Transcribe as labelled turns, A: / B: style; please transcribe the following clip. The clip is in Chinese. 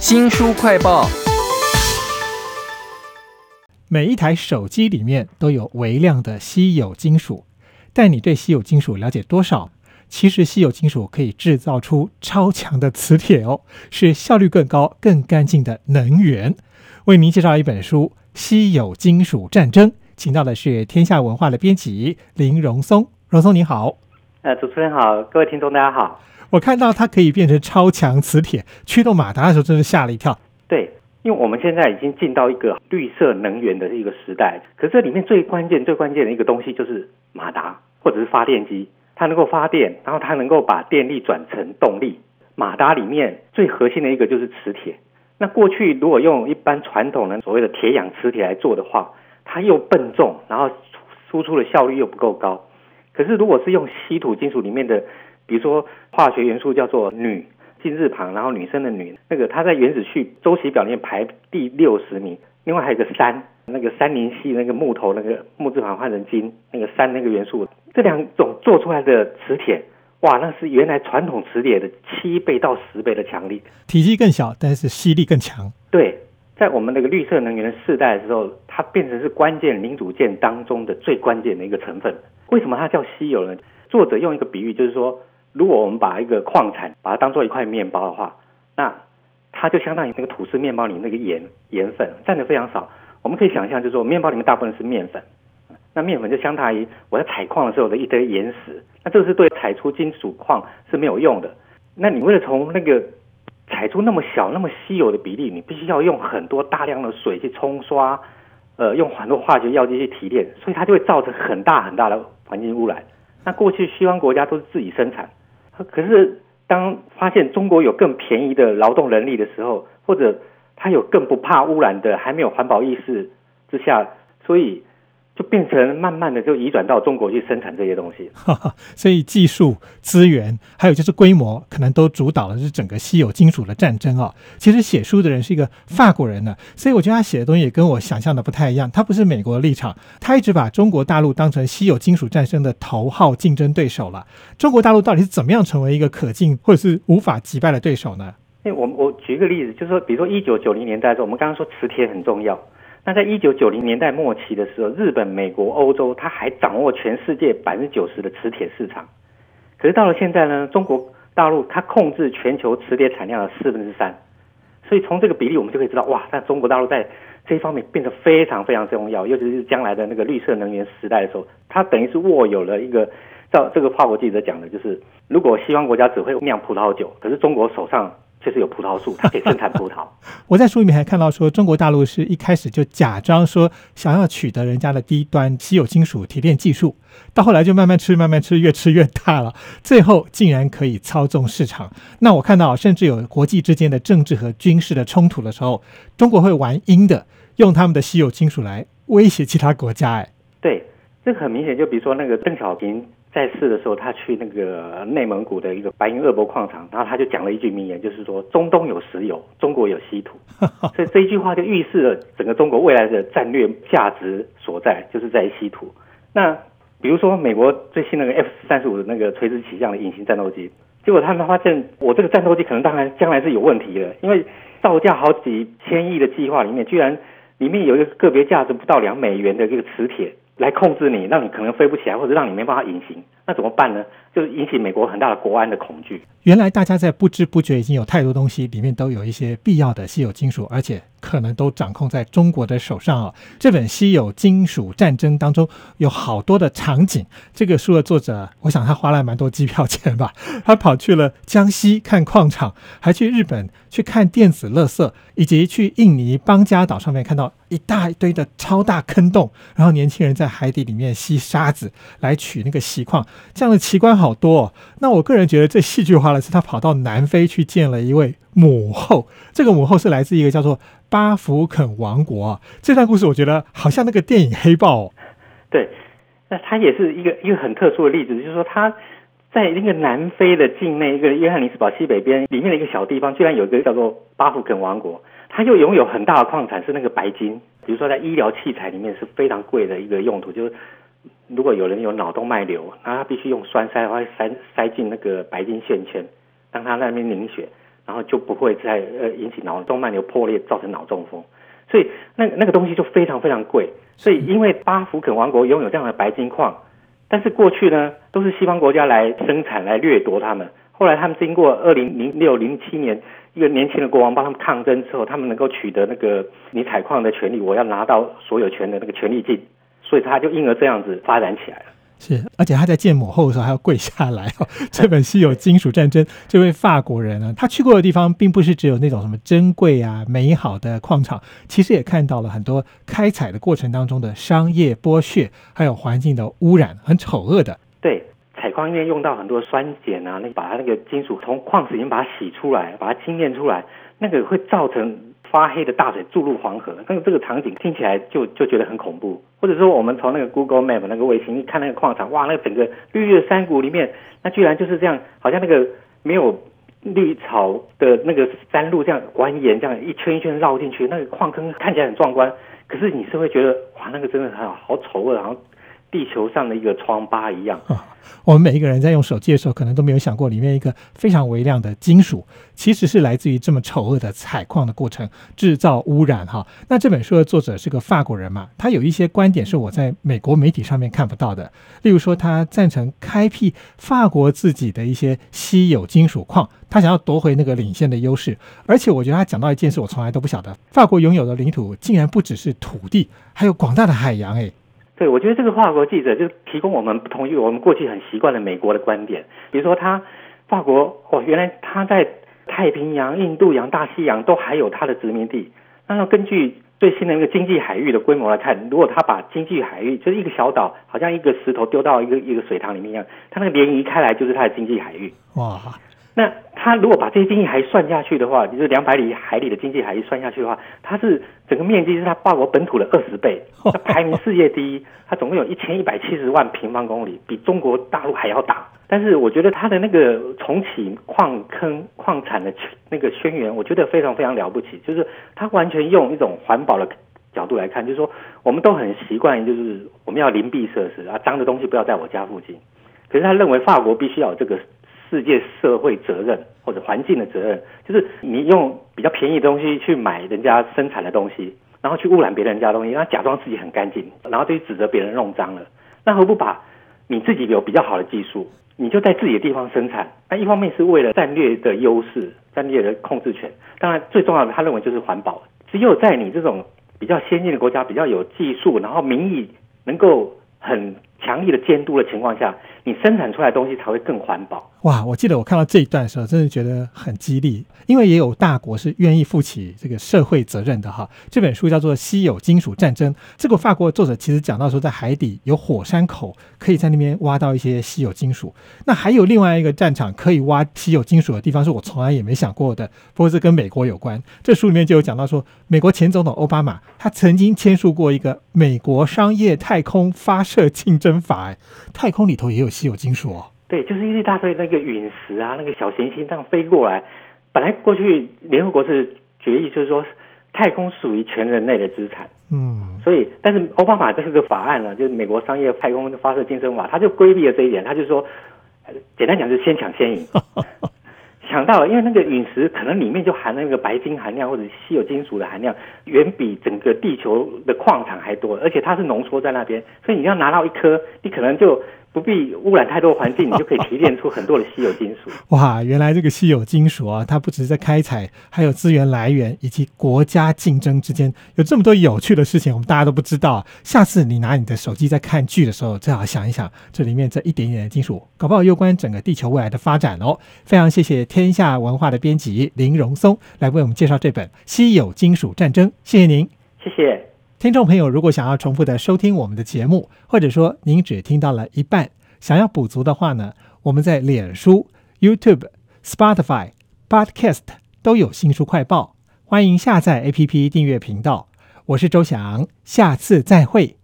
A: 新书快报。
B: 每一台手机里面都有微量的稀有金属，但你对稀有金属了解多少？其实稀有金属可以制造出超强的磁铁哦，是效率更高、更干净的能源。为您介绍一本书《稀有金属战争》，请到的是天下文化的编辑林荣松。荣松你好，
C: 呃，主持人好，各位听众大家好。
B: 我看到它可以变成超强磁铁，驱动马达的时候真是吓了一跳。
C: 对，因为我们现在已经进到一个绿色能源的一个时代，可是这里面最关键、最关键的一个东西就是马达或者是发电机，它能够发电，然后它能够把电力转成动力。马达里面最核心的一个就是磁铁。那过去如果用一般传统的所谓的铁氧磁铁来做的话，它又笨重，然后输出的效率又不够高。可是如果是用稀土金属里面的，比如说化学元素叫做铝，金字旁，然后女生的女，那个它在原子序周期表里面排第六十名。另外还有个三，那个三零系那个木头那个木字旁换成金，那个三那个元素，这两种做出来的磁铁，哇，那是原来传统磁铁的七倍到十倍的强力，
B: 体积更小，但是吸力更强。
C: 对，在我们那个绿色能源的世代的时候，它变成是关键零组件当中的最关键的一个成分。为什么它叫稀有呢？作者用一个比喻，就是说。如果我们把一个矿产把它当做一块面包的话，那它就相当于那个吐司面包里那个盐盐粉占的非常少。我们可以想象，就是说面包里面大部分是面粉，那面粉就相当于我在采矿的时候的一堆岩石。那这是对采出金属矿是没有用的。那你为了从那个采出那么小、那么稀有的比例，你必须要用很多大量的水去冲刷，呃，用很多化学药剂去提炼，所以它就会造成很大很大的环境污染。那过去西方国家都是自己生产。可是，当发现中国有更便宜的劳动能力的时候，或者他有更不怕污染的，还没有环保意识之下，所以。就变成慢慢的就移转到中国去生产这些东西，
B: 所以技术资源还有就是规模，可能都主导了是整个稀有金属的战争啊。其实写书的人是一个法国人呢，所以我觉得他写的东西也跟我想象的不太一样。他不是美国的立场，他一直把中国大陆当成稀有金属战争的头号竞争对手了。中国大陆到底是怎么样成为一个可敬或者是无法击败的对手呢？
C: 哎，我我举一个例子，就是说，比如说一九九零年代的时候，我们刚刚说磁铁很重要。那在一九九零年代末期的时候，日本、美国、欧洲，它还掌握全世界百分之九十的磁铁市场。可是到了现在呢，中国大陆它控制全球磁铁产量的四分之三。所以从这个比例，我们就可以知道，哇，那中国大陆在这一方面变得非常非常重要，尤其是将来的那个绿色能源时代的时候，它等于是握有了一个，照这个法国记者讲的，就是如果西方国家只会酿葡萄酒，可是中国手上。就是有葡萄树，它可以生产葡萄。
B: 我在书里面还看到说，中国大陆是一开始就假装说想要取得人家的低端稀有金属提炼技术，到后来就慢慢吃，慢慢吃，越吃越大了，最后竟然可以操纵市场。那我看到，甚至有国际之间的政治和军事的冲突的时候，中国会玩阴的，用他们的稀有金属来威胁其他国家。哎，
C: 对，这很明显，就比如说那个邓小平。在世的时候，他去那个内蒙古的一个白银鄂博矿场，然后他就讲了一句名言，就是说中东有石油，中国有稀土，所以这一句话就预示了整个中国未来的战略价值所在，就是在稀土。那比如说美国最新那个 F 三十五的那个垂直起降的隐形战斗机，结果他们发现我这个战斗机可能当然将来是有问题的，因为造价好几千亿的计划里面，居然里面有一个个别价值不到两美元的这个磁铁。来控制你，让你可能飞不起来，或者让你没办法隐形，那怎么办呢？就是引起美国很大的国安的恐惧。
B: 原来大家在不知不觉已经有太多东西里面都有一些必要的稀有金属，而且可能都掌控在中国的手上哦。这本《稀有金属战争》当中有好多的场景。这个书的作者，我想他花了蛮多机票钱吧？他跑去了江西看矿场，还去日本去看电子垃圾，以及去印尼邦加岛上面看到一大堆的超大坑洞，然后年轻人在。海底里面吸沙子来取那个锡矿，这样的奇观好多。那我个人觉得最戏剧化的是，他跑到南非去见了一位母后。这个母后是来自一个叫做巴福肯王国。这段故事我觉得好像那个电影《黑豹》。
C: 对，那它也是一个一个很特殊的例子，就是说他在那个南非的境内，一个约翰尼斯堡西北边里面的一个小地方，居然有一个叫做巴福肯王国。它又拥有很大的矿产，是那个白金。比如说，在医疗器材里面是非常贵的一个用途，就是如果有人有脑动脉瘤，那他必须用栓塞，会塞塞进那个白金线圈，让他那边凝血。然后就不会再呃引起脑动脉瘤破裂，造成脑中风。所以那那个东西就非常非常贵。所以因为巴福肯王国拥有这样的白金矿，但是过去呢都是西方国家来生产来掠夺他们。后来他们经过二零零六零七年一个年轻的国王帮他们抗争之后，他们能够取得那个你采矿的权利，我要拿到所有权的那个权利金，所以他就因而这样子发展起来了。
B: 是，而且他在建母后的时候还要跪下来哦。这本稀有金属战争，这位法国人呢，他去过的地方并不是只有那种什么珍贵啊、美好的矿场，其实也看到了很多开采的过程当中的商业剥削，还有环境的污染，很丑恶的。
C: 对，采矿因为用到很多酸碱啊，那把它那个金属从矿石里面把它洗出来，把它精炼出来，那个会造成。发黑的大水注入黄河，那个这个场景听起来就就觉得很恐怖。或者说，我们从那个 Google Map 那个卫星一看那个矿场，哇，那整个绿绿的山谷里面，那居然就是这样，好像那个没有绿草的那个山路这样蜿蜒，这样一圈一圈绕进去，那个矿坑看起来很壮观。可是你是会觉得，哇，那个真的好好丑恶，好像地球上的一个疮疤一样。
B: 我们每一个人在用手机的时候，可能都没有想过，里面一个非常微量的金属，其实是来自于这么丑恶的采矿的过程，制造污染哈。那这本书的作者是个法国人嘛，他有一些观点是我在美国媒体上面看不到的。例如说，他赞成开辟法国自己的一些稀有金属矿，他想要夺回那个领先的优势。而且，我觉得他讲到一件事，我从来都不晓得，法国拥有的领土竟然不只是土地，还有广大的海洋诶。
C: 对，我觉得这个法国记者就提供我们不同于我们过去很习惯的美国的观点。比如说，他法国哦，原来他在太平洋、印度洋、大西洋都还有他的殖民地。那要根据最新的那个经济海域的规模来看，如果他把经济海域就是一个小岛，好像一个石头丢到一个一个水塘里面一样，他那个涟漪开来就是他的经济海域。哇！那他如果把这些经济还算下去的话，就是两百里海里的经济海域算下去的话，它是整个面积是他法国本土的二十倍，它排名世界第一。它总共有一千一百七十万平方公里，比中国大陆还要大。但是我觉得它的那个重启矿坑矿产的那个宣言，我觉得非常非常了不起，就是它完全用一种环保的角度来看，就是说我们都很习惯，就是我们要邻避设施啊，脏的东西不要在我家附近。可是他认为法国必须要有这个。世界社会责任或者环境的责任，就是你用比较便宜的东西去买人家生产的东西，然后去污染别人家东西，然后假装自己很干净，然后就指责别人弄脏了。那何不把你自己有比较好的技术，你就在自己的地方生产？那一方面是为了战略的优势、战略的控制权。当然，最重要的他认为就是环保。只有在你这种比较先进的国家、比较有技术，然后民意能够很强力的监督的情况下。你生产出来的东西才会更环保
B: 哇！我记得我看到这一段的时候，真的觉得很激励，因为也有大国是愿意负起这个社会责任的哈。这本书叫做《稀有金属战争》，这个法国作者其实讲到说，在海底有火山口，可以在那边挖到一些稀有金属。那还有另外一个战场可以挖稀有金属的地方，是我从来也没想过的。不过这跟美国有关，这书里面就有讲到说，美国前总统奥巴马他曾经签署过一个美国商业太空发射竞争法，太空里头也有。稀有金属哦，
C: 对，就是一大堆那个陨石啊，那个小行星这样飞过来。本来过去联合国是决议，就是说太空属于全人类的资产。嗯，所以但是奥巴马这是个法案呢，就是美国商业太空发射竞争法，他就规避了这一点，他就说，简单讲就是先抢先赢。到了，因为那个陨石可能里面就含那个白金含量或者稀有金属的含量，远比整个地球的矿产还多，而且它是浓缩在那边，所以你要拿到一颗，你可能就。不必污染太多环境，你就可以提炼出很多的稀有金属。
B: 哇，原来这个稀有金属啊，它不只是在开采，还有资源来源以及国家竞争之间有这么多有趣的事情，我们大家都不知道。下次你拿你的手机在看剧的时候，最好想一想这里面这一点点的金属，搞不好攸关整个地球未来的发展哦。非常谢谢天下文化的编辑林荣松来为我们介绍这本《稀有金属战争》，谢谢您，
C: 谢谢。
B: 听众朋友，如果想要重复的收听我们的节目，或者说您只听到了一半，想要补足的话呢，我们在脸书、YouTube、Spotify、Podcast 都有新书快报，欢迎下载 APP 订阅频道。我是周翔，下次再会。